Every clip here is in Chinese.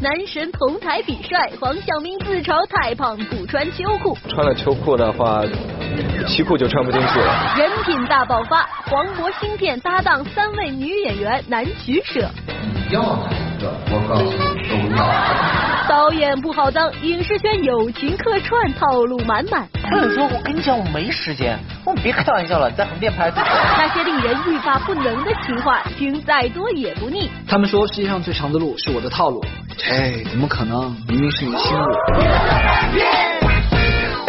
男神同台比帅，黄晓明自嘲太胖不穿秋裤。穿了秋裤的话，西裤就穿不进去了。人品大爆发，黄渤新片搭档三位女演员难取舍。你要哪一个？我告诉你，都要。导演不好当，影视圈友情客串套路满满。不是说我跟你讲我没时间，我们别开玩笑了，在横店拍。那些令人欲罢不能的情话，听再多也不腻。他们说世界上最长的路是我的套路，这，怎么可能？明明是你的心路。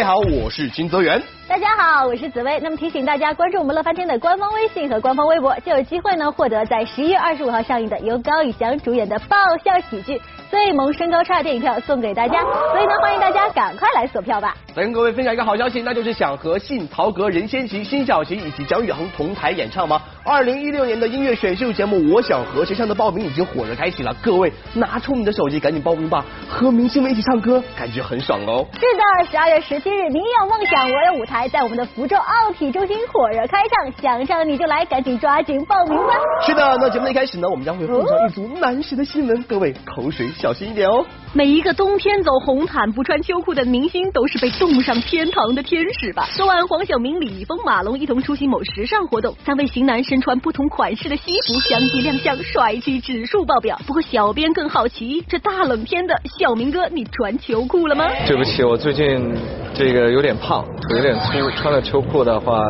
大家好，我是金泽源。大家好，我是紫薇。那么提醒大家关注我们乐翻天的官方微信和官方微博，就有机会呢获得在十一月二十五号上映的由高以翔主演的爆笑喜剧。最萌身高差电影票送给大家，所以呢，欢迎大家赶快来锁票吧！再跟各位分享一个好消息，那就是想和信、曹格、任贤齐、辛晓琪以及姜育恒同台演唱吗？二零一六年的音乐选秀节目《我想和谁》唱的报名已经火热开启了，各位拿出你的手机赶紧报名吧，和明星们一起唱歌，感觉很爽哦！是的，十二月十七日，你有梦想，我有舞台，在我们的福州奥体中心火热开唱，想唱你就来，赶紧抓紧报名吧！是的，那节目的一开始呢，我们将会奉上一组男神的新闻，各位口水小心一点哦。每一个冬天走红毯不穿秋裤的明星，都是被冻上天堂的天使吧？昨晚，黄晓明、李易峰、马龙一同出席某时尚活动，三位型男身穿不同款式的西服相继亮相，帅气指数爆表。不过，小编更好奇，这大冷天的，小明哥，你穿秋裤了吗？对不起，我最近这个有点胖，腿有点粗，穿了秋裤的话，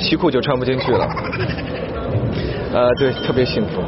西裤就穿不进去了。呃，对，特别幸福。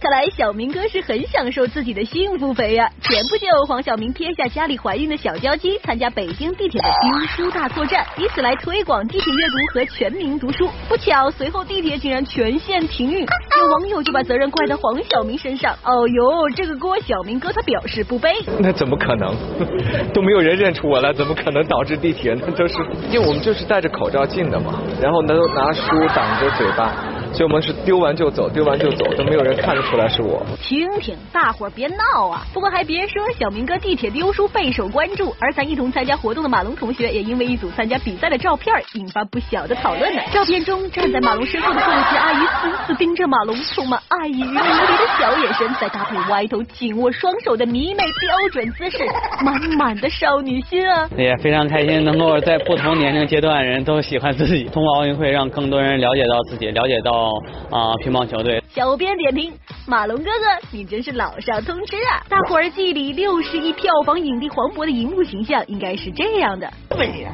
看来小明哥是很享受自己的幸福肥呀！前不久，黄晓明撇下家里怀孕的小娇妻，参加北京地铁的丢书大作战，以此来推广地铁阅读和全民读书。不巧，随后地铁竟然全线停运，有网友就把责任怪在黄晓明身上。哦呦，这个锅小明哥他表示不背。那怎么可能？都没有人认出我来，怎么可能导致地铁？呢都是因为我们就是戴着口罩进的嘛，然后都拿书挡着嘴巴。所以我们是丢完就走，丢完就走，都没有人看得出来是我。听听，大伙儿别闹啊！不过还别说，小明哥地铁丢书备受关注，而咱一同参加活动的马龙同学，也因为一组参加比赛的照片引发不小的讨论呢。照片中站在马龙身后的父亲阿姨死死盯着马龙，充满爱意与迷离的小眼神，再搭配歪头紧握双手的迷妹标准姿势，满满的少女心啊！也非常开心，能够在不同年龄阶段人都喜欢自己，通过奥运会让更多人了解到自己，了解到。啊！乒乓球队。小编点评：马龙哥哥，你真是老少通吃啊！大伙儿记忆里六十亿票房影帝黄渤的荧幕形象应该是这样的。美，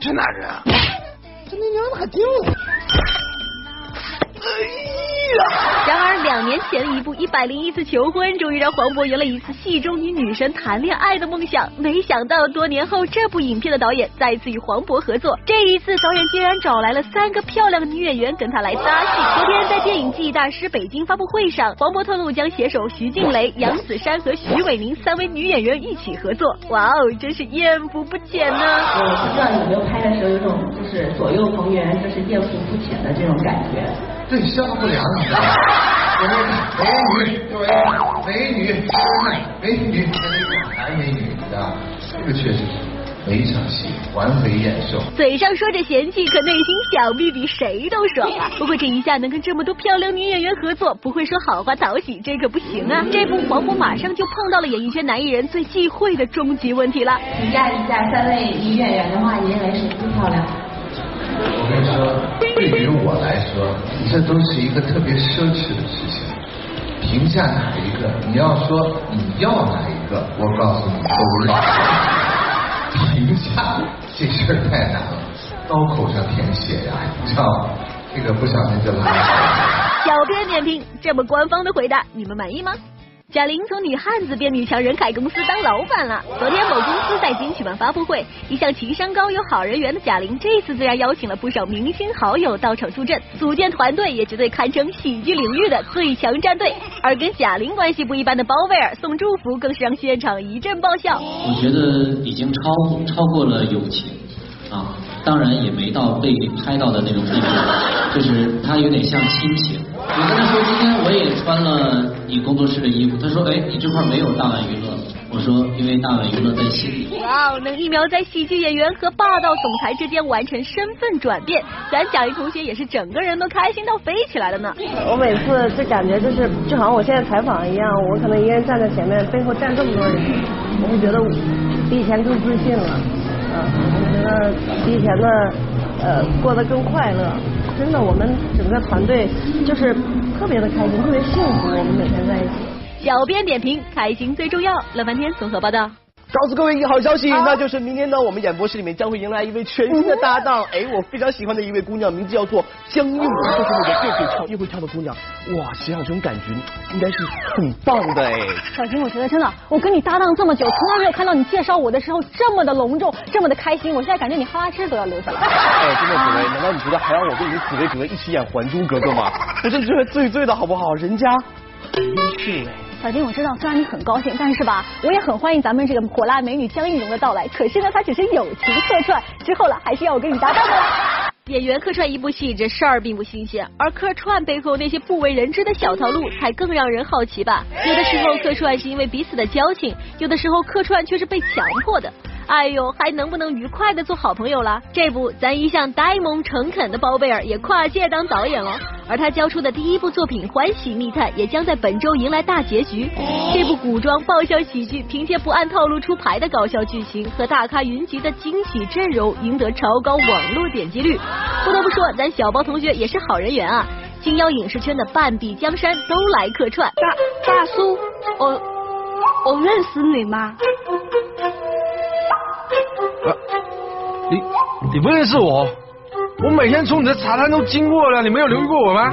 这哪人啊？这你娘的还丢！哎。然而，两年前一部《一百零一次求婚》终于让黄渤圆了一次戏中与女神谈恋爱的梦想。没想到，多年后这部影片的导演再次与黄渤合作，这一次导演竟然找来了三个漂亮的女演员跟他来搭戏。昨天在电影记忆大师北京发布会上，黄渤透露将携手徐静蕾、杨子姗和徐伟宁三位女演员一起合作。哇哦，真是艳福不浅呢！我不知道有没有拍的时候有种就是左右逢源，就是艳福不浅的这种感觉。对，相不良。我们美女，美女，美女，男美女，啊，这个确实是每一场戏完美演受。嘴上说着嫌弃，可内心想必比谁都爽！不过这一下能跟这么多漂亮女演员合作，不会说好话讨喜，这可不行啊！这部黄渤马上就碰到了演艺圈男艺人最忌讳的终极问题了。评价一下三位女演员的话，你认为谁最漂亮？我跟你说，对于我来说，这都是一个特别奢侈的事情。评价哪一个？你要说你要哪一个，我告诉你都要。评价这事儿太难了，刀口上舔血呀，你知道吗？这个不小心就拉了。小编点评：这么官方的回答，你们满意吗？贾玲从女汉子变女强人，开公司当老板了。昨天某公司在京举办发布会，一向情商高、有好人缘的贾玲，这次自然邀请了不少明星好友到场助阵，组建团队也绝对堪称喜剧领域的最强战队。而跟贾玲关系不一般的包贝尔送祝福，更是让现场一阵爆笑。我觉得已经超超过了友情啊，当然也没到被拍到的那种地步，就是他有点像亲情。我跟他说，今天我也穿了你工作室的衣服。他说，哎，你这块没有大碗娱乐。我说因为大碗娱乐在心里。哇哦，能一秒在喜剧演员和霸道总裁之间完成身份转变，咱贾玲同学也是整个人都开心到飞起来了呢。我每次就感觉就是就好像我现在采访一样，我可能一个人站在前面，背后站这么多人，我会觉得比以前更自信了，嗯，我觉得比以前的呃过得更快乐。真的，我们整个团队就是特别的开心，特别幸福，我们每天在一起。小编点评：开心最重要。乐翻天综合报道。告诉各位一个好消息，那就是明天呢，我们演播室里面将会迎来一位全新的搭档。哎，我非常喜欢的一位姑娘，名字叫做江映蓉，就是那个又会唱又会跳的姑娘。哇，想想这种感觉，应该是很棒的哎。小金，我觉得真的，我跟你搭档这么久，从来没有看到你介绍我的时候这么的隆重，这么的开心。我现在感觉你哈喇汁都要流下来。哎，真的紫薇，难道你觉得还让我跟你紫薇格一起演《还珠格格》吗？我真觉得醉醉的好不好？人家很优秀哎。小金，我知道，虽然你很高兴，但是吧，我也很欢迎咱们这个火辣美女江映蓉的到来。可是呢，她只是友情客串，之后了还是要我跟你搭档的。演员客串一部戏，这事儿并不新鲜，而客串背后那些不为人知的小套路，才更让人好奇吧。有的时候客串是因为彼此的交情，有的时候客串却是被强迫的。哎呦，还能不能愉快的做好朋友了？这不，咱一向呆萌诚恳的包贝尔也跨界当导演了，而他交出的第一部作品《欢喜密探》也将在本周迎来大结局。这部古装爆笑喜剧，凭借不按套路出牌的搞笑剧情和大咖云集的惊喜阵容，赢得超高网络点击率。不得不说，咱小包同学也是好人缘啊！金腰影视圈的半壁江山都来客串。大大叔，我我认识你吗？你你不认识我？我每天从你的茶摊都经过了，你没有留意过我吗？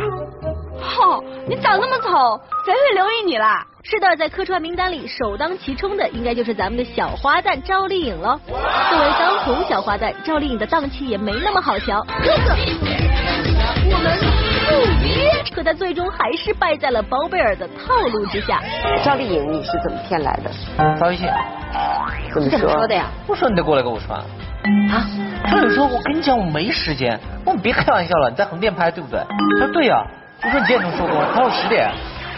吼，你长那么丑，谁会留意你啦？是的，在客串名单里首当其冲的，应该就是咱们的小花旦赵丽颖喽。作为当红小花旦，赵丽颖的档期也没那么好瞧。哥哥，我们不敌，可她最终还是败在了包贝尔的套路之下。赵丽颖，你是怎么骗来的？发微信。怎么说的呀？不说你得过来跟我穿。啊？赵丽颖说：“我跟你讲，我没时间。”我说：“别开玩笑了，你在横店拍对不对？”他说：“对呀。”我说：“你几点钟收工？”他说：“十点。”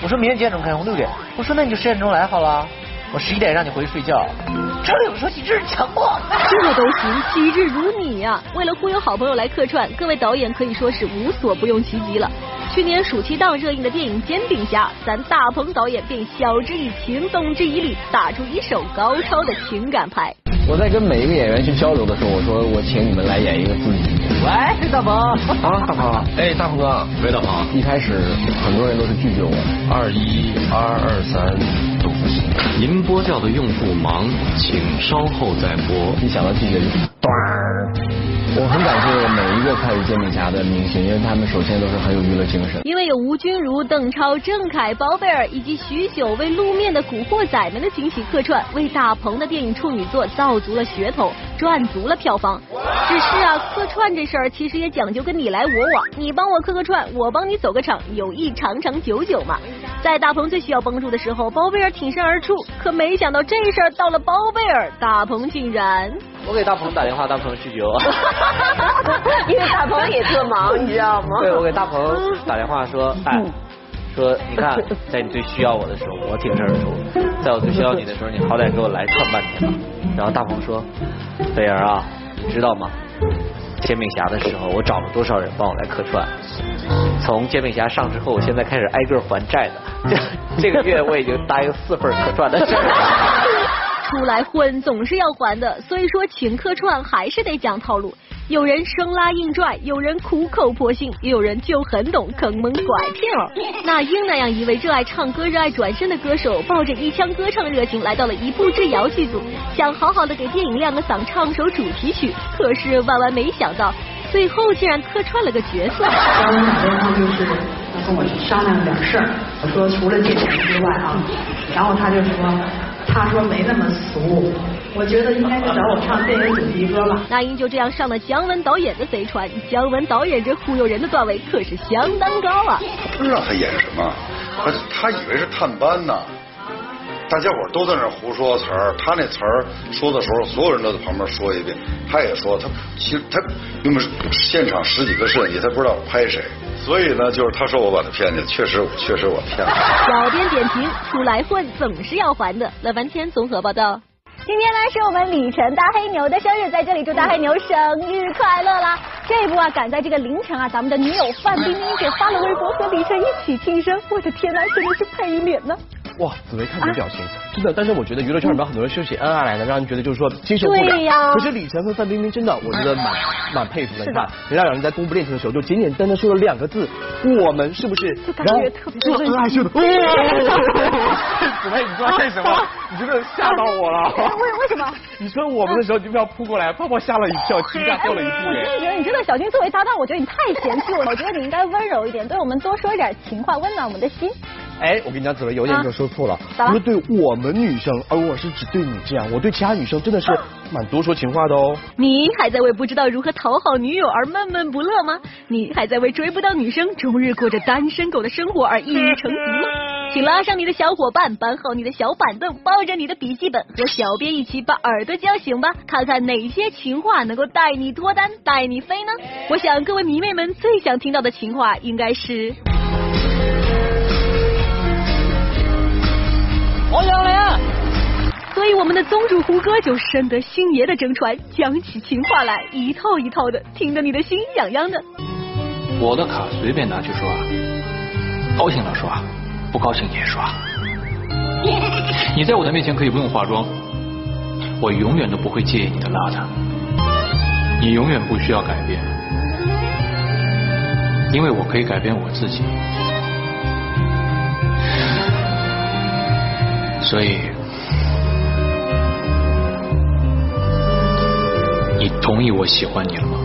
我说明天几点钟开？工六点。我说：“那你就十点钟来好了。”我十一点让你回去睡觉。赵丽颖说：“你这是强迫。”这都行，机智如你呀！为了忽悠好朋友来客串，各位导演可以说是无所不用其极了。去年暑期档热映的电影《煎饼侠》，咱大鹏导演便晓之以情，动之以理，打出一手高超的情感牌。我在跟每一个演员去交流的时候，我说我请你们来演一个自己。喂，大鹏啊，大鹏，哎，大鹏哥，喂，大鹏。一开始很多人都是拒绝我，二一二二三。您拨叫的用户忙，请稍后再拨。一想到拒绝就咚。我很感谢每一个参与煎饼侠的明星，因为他们首先都是很有娱乐精神。因为有吴君如、邓超、郑恺、包贝尔以及许久未露面的古惑仔们的惊喜客串，为大鹏的电影处女作造足了噱头，赚足了票房。只是啊，客串这事儿其实也讲究个你来我往，你帮我客个串，我帮你走个场，友谊长长久久嘛。在大鹏最需要帮助的时候，包贝尔挺身而出，可没想到这事儿到了包贝尔，大鹏竟然。我给大鹏打电话，大鹏拒绝我。因为大鹏也特忙，你知道吗？对，我给大鹏打电话说，哎，说你看，在你最需要我的时候，我挺身而出；在我最需要你的时候，你好歹给我来串半天吧。然后大鹏说，贝儿啊，你知道吗？煎饼侠的时候，我找了多少人帮我来客串？从煎饼侠上之后，我现在开始挨个还债的。这 这个月我已经答应四份客串的事。出来混总是要还的，所以说请客串还是得讲套路。有人生拉硬拽，有人苦口婆心，也有人就很懂坑蒙拐骗哦。那英那样一位热爱唱歌、热爱转身的歌手，抱着一腔歌唱热情来到了一步之遥剧组，想好好的给电影亮个嗓，唱首主题曲。可是万万没想到，最后竟然客串了个角色。刚刚打电话就是要跟我商量点事儿，我说除了借钱之外啊，然后他就说。他说没那么俗，我觉得应该是找我唱电影主题歌了。那英就这样上了姜文导演的贼船，姜文导演这忽悠人的段位可是相当高啊！不知道他演什么，他他以为是探班呢，大家伙都在那胡说词儿，他那词儿说的时候，所有人都在旁边说一遍，他也说他其实他因为现场十几个摄影机，他不知道拍谁，所以呢，就是他说我把他骗去，确实确实我骗了。小编点评：出来混总是要还的。乐翻天综合报道。今天呢是我们李晨大黑牛的生日，在这里祝大黑牛生日快乐啦！这一步啊，赶在这个凌晨啊，咱们的女友范冰冰给发了微博和李晨一起庆生，我的天呐，真的是配一脸呢！哇，紫薇看你的表情，真的，但是我觉得娱乐圈里面很多人休息恩爱来的，让人觉得就是说精神不了。对呀可是李晨和范冰冰真的，我觉得蛮蛮佩服的。你看，人家两人在公布恋情的时候，就简简单单说了两个字：我们是不是？就感觉特别这恩爱秀的。紫薇，你知道为什么？你真的吓到我了。为为什么？你说我们的时候，你就不要扑过来，泡泡吓了一跳，惊讶掉了一地我真的觉得，你真的小军作为搭档，我觉得你太嫌弃我了。我觉得你应该温柔一点，对我们多说一点情话，温暖我们的心。哎，我跟你讲，紫薇有一点你就说错了不是对我们女生，而我是只对你这样，我对其他女生真的是蛮多说情话的哦。你还在为不知道如何讨好女友而闷闷不乐吗？你还在为追不到女生，终日过着单身狗的生活而抑郁成疾吗？请拉上你的小伙伴，搬好你的小板凳，抱着你的笔记本，和小编一起把耳朵叫醒吧，看看哪些情话能够带你脱单、带你飞呢？我想各位迷妹们最想听到的情话应该是。我想来。所以我们的宗主胡歌就深得星爷的真传，讲起情话来一套一套的，听得你的心痒痒的。我的卡随便拿去刷，高兴了刷，不高兴也刷。你在我的面前可以不用化妆，我永远都不会介意你的邋遢。你永远不需要改变，因为我可以改变我自己。所以，你同意我喜欢你了吗？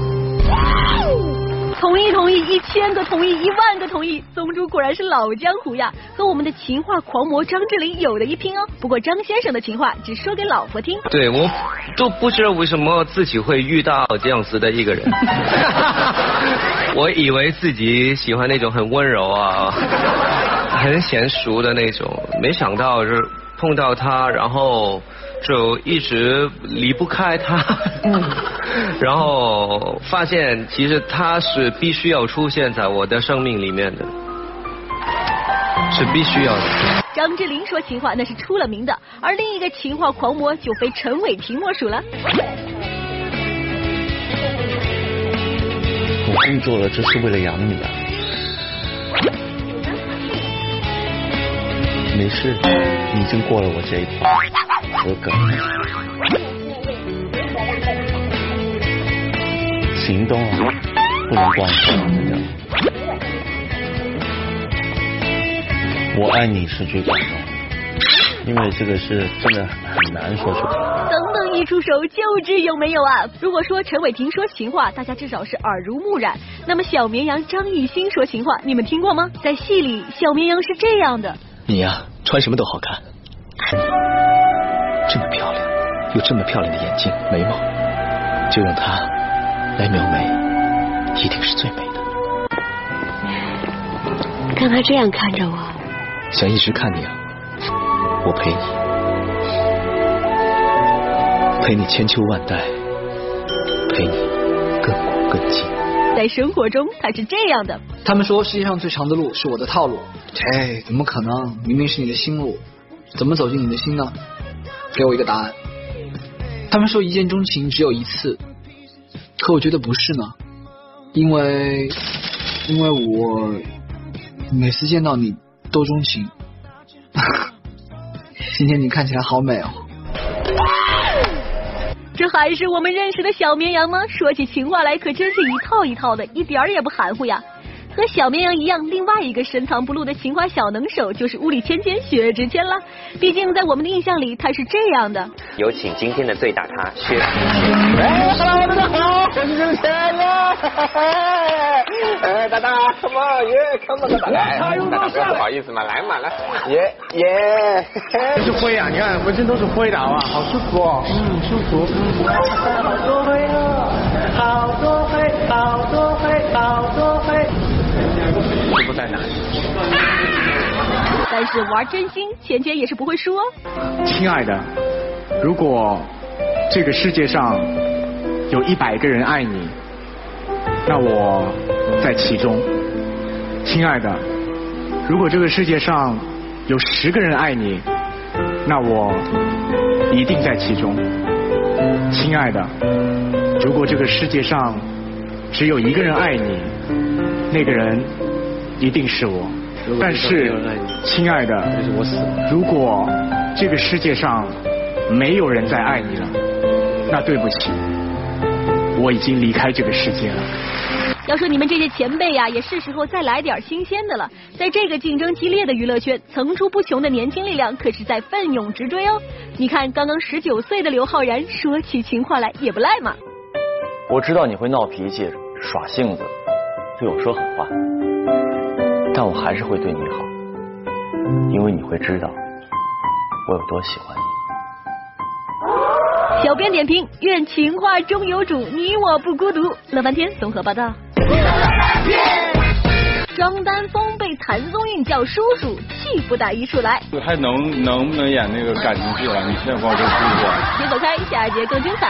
同意同意，一千个同意，一万个同意，宗主果然是老江湖呀，和我们的情话狂魔张智霖有的一拼哦。不过张先生的情话只说给老婆听。对我都不知道为什么自己会遇到这样子的一个人。我以为自己喜欢那种很温柔啊、很娴熟的那种，没想到是碰到他，然后就一直离不开他。然后发现其实他是必须要出现在我的生命里面的，是必须要的。张智霖说情话那是出了名的，而另一个情话狂魔就非陈伟霆莫属了。我工作了，这是为了养你啊。没事，已经过了我这一关，合格。行动啊，不能光说。我爱你是最感动，因为这个是真的很难说出口。等等一出手就知有没有啊！如果说陈伟霆说情话，大家至少是耳濡目染。那么小绵羊张艺兴说情话，你们听过吗？在戏里，小绵羊是这样的。你呀、穿什么都好看，这么漂亮，有这么漂亮的眼睛、眉毛，就用它来描眉，一定是最美的。干嘛这样看着我？想一直看你啊，我陪你，陪你千秋万代，陪你亘古亘今。在生活中，他是这样的。他们说世界上最长的路是我的套路，切，怎么可能？明明是你的心路，怎么走进你的心呢？给我一个答案。他们说一见钟情只有一次，可我觉得不是呢，因为因为我每次见到你都钟情。今天你看起来好美哦。这还是我们认识的小绵羊吗？说起情话来，可真是一套一套的，一点儿也不含糊呀。和小绵羊一样，另外一个深藏不露的情话小能手就是屋里芊芊薛之谦了。毕竟在我们的印象里，他是这样的。有请今天的最大咖薛之谦。哎，Hello，大家好，我是之前呀，哎，大大，come on，耶，come on，大大，哎，大大哥不好意思嘛，来嘛来，耶耶，这是灰啊！你看浑身都是灰的，好吧？好舒服哦，嗯，舒服。好多灰哦，好多灰，好多灰，好多灰。师傅在哪里？但是玩真心，钱钱也是不会输哦。亲爱的，如果这个世界上有一百个人爱你，那我在其中。亲爱的，如果这个世界上有十个人爱你，那我一定在其中。亲爱的，如果这个世界上只有一个人爱你，那个人一定是我。但是，亲爱的，如果这个世界上没有人再爱你了，那对不起，我已经离开这个世界了。要说你们这些前辈呀，也是时候再来点新鲜的了。在这个竞争激烈的娱乐圈，层出不穷的年轻力量可是在奋勇直追哦。你看，刚刚十九岁的刘昊然，说起情话来也不赖嘛。我知道你会闹脾气、耍性子，对我说狠话，但我还是会对你好，因为你会知道我有多喜欢你。小编点评：愿情话终有主，你我不孤独。乐翻天综合报道。张丹峰被谭松韵叫叔叔，气不打一处来。还能能不能演那个感情戏了？你现在帮我说说。别走开，下一节更精彩。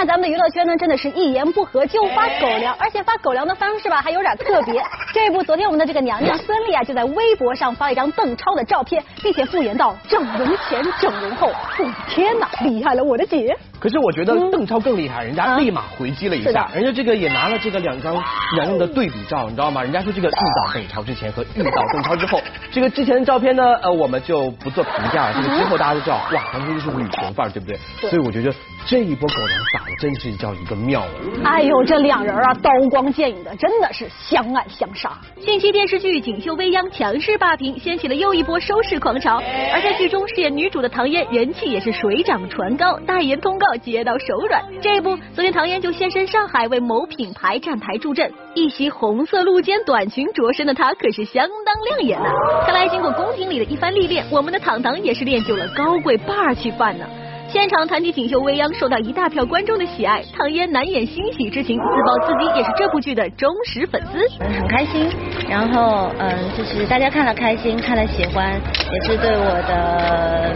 最近啊，咱们的娱乐圈呢，真的是一言不合就发狗粮，而且发狗粮的方式吧，还有点特别。这部，昨天我们的这个娘娘孙俪啊，就在微博上发了一张邓超的照片，并且复言到：“整容前，整容后，我的天哪，厉害了，我的姐！”可是我觉得邓超更厉害，人家立马回击了一下，人家这个也拿了这个两张娘娘的对比照，你知道吗？人家说这个遇到邓超之前和遇到邓超之后，这个之前的照片呢，呃，我们就不做评价了。这个之后大家都知道，哇，完全就是女神范儿，对不对？所以我觉得这一波狗粮撒的真是叫一个妙。哎呦，这两人啊，刀光剑影的，真的是相爱相杀。近期电视剧《锦绣未央》强势霸屏，掀起了又一波收视狂潮。而在剧中饰演女主的唐嫣，人气也是水涨船高，代言通告。接到手软，这不，昨天唐嫣就现身上海为某品牌站台助阵，一袭红色露肩短裙着身的她可是相当亮眼呐。看来经过宫廷里的一番历练，我们的糖糖也是练就了高贵霸气范呢。现场谈起《锦绣未央》，受到一大票观众的喜爱，唐嫣难掩欣喜之情，自曝自己也是这部剧的忠实粉丝，很开心。然后，嗯，就是大家看了开心，看了喜欢，也是对我的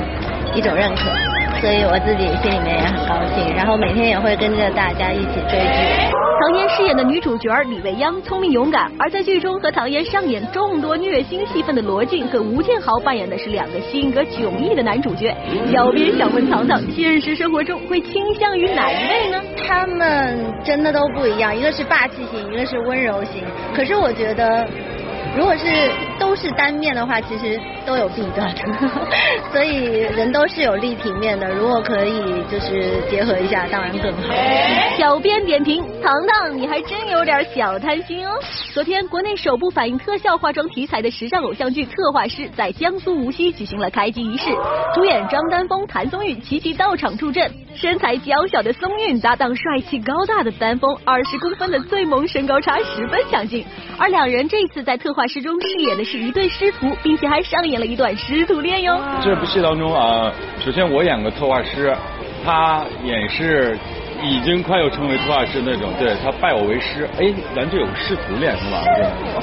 一种认可。所以我自己心里面也很高兴，然后每天也会跟着大家一起追剧。唐嫣饰演的女主角李未央聪明勇敢，而在剧中和唐嫣上演众多虐心戏份的罗晋和吴建豪扮演的是两个性格迥异的男主角。小编想问糖糖，现实生活中会倾向于哪一位呢？他们真的都不一样，一个是霸气型，一个是温柔型。可是我觉得。如果是都是单面的话，其实都有弊端的，所以人都是有立体面的。如果可以就是结合一下，当然更好。小编点评：糖糖，你还真有点小贪心哦。昨天，国内首部反映特效化妆题材的时尚偶像剧《特化师》在江苏无锡举行了开机仪式，主演张丹峰、谭松韵齐齐到场助阵。身材娇小的松韵搭档帅气高大的丹峰，二十公分的最萌身高差十分抢镜。而两人这次在特化师中饰演的是一对师徒，并且还上演了一段师徒恋哟。这部戏当中啊，首先我演个特化师，他演是已经快要成为特化师那种，对他拜我为师。哎，咱这有个师徒恋是吧？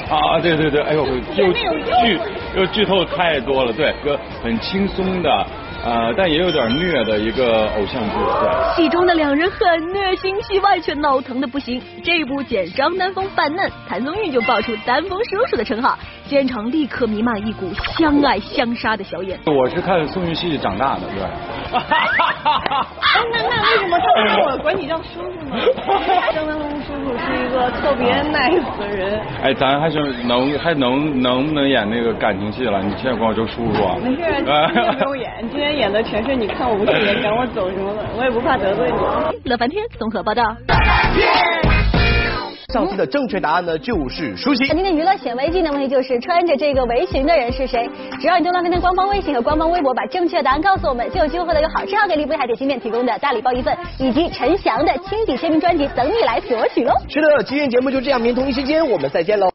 啊，对对对，哎呦，又剧又剧透太多了，对，个很轻松的。呃，但也有点虐的一个偶像剧，对。戏中的两人很虐心，戏外却闹腾的不行。这部剪张丹峰扮嫩，谭松韵就爆出丹峰叔叔的称号，现场立刻弥漫一股相爱相杀的硝烟。我是看宋韵戏长大的，对。哈哈哈哈那那为什么他们让我管你叫叔叔呢？张丹峰叔叔是一个特别 nice 的人。哎，咱还是能还能能不能演那个感情戏了？你现在管我叫叔叔啊？没事，今天不用演，今天。演的全是你看我不顺眼，赶我走什么的，我也不怕得罪你。乐翻天综合报道。上期的正确答案呢就是舒淇。今天娱乐显微镜的问题就是穿着这个围裙的人是谁？只要你登录天天官方微信和官方微博，把正确答案告诉我们，就有机会获得由好吃好给力不海点心面提供的大礼包一份，以及陈翔的亲笔签名专辑等你来索取喽。是的，今天节目就这样，明天同一时间我们再见喽。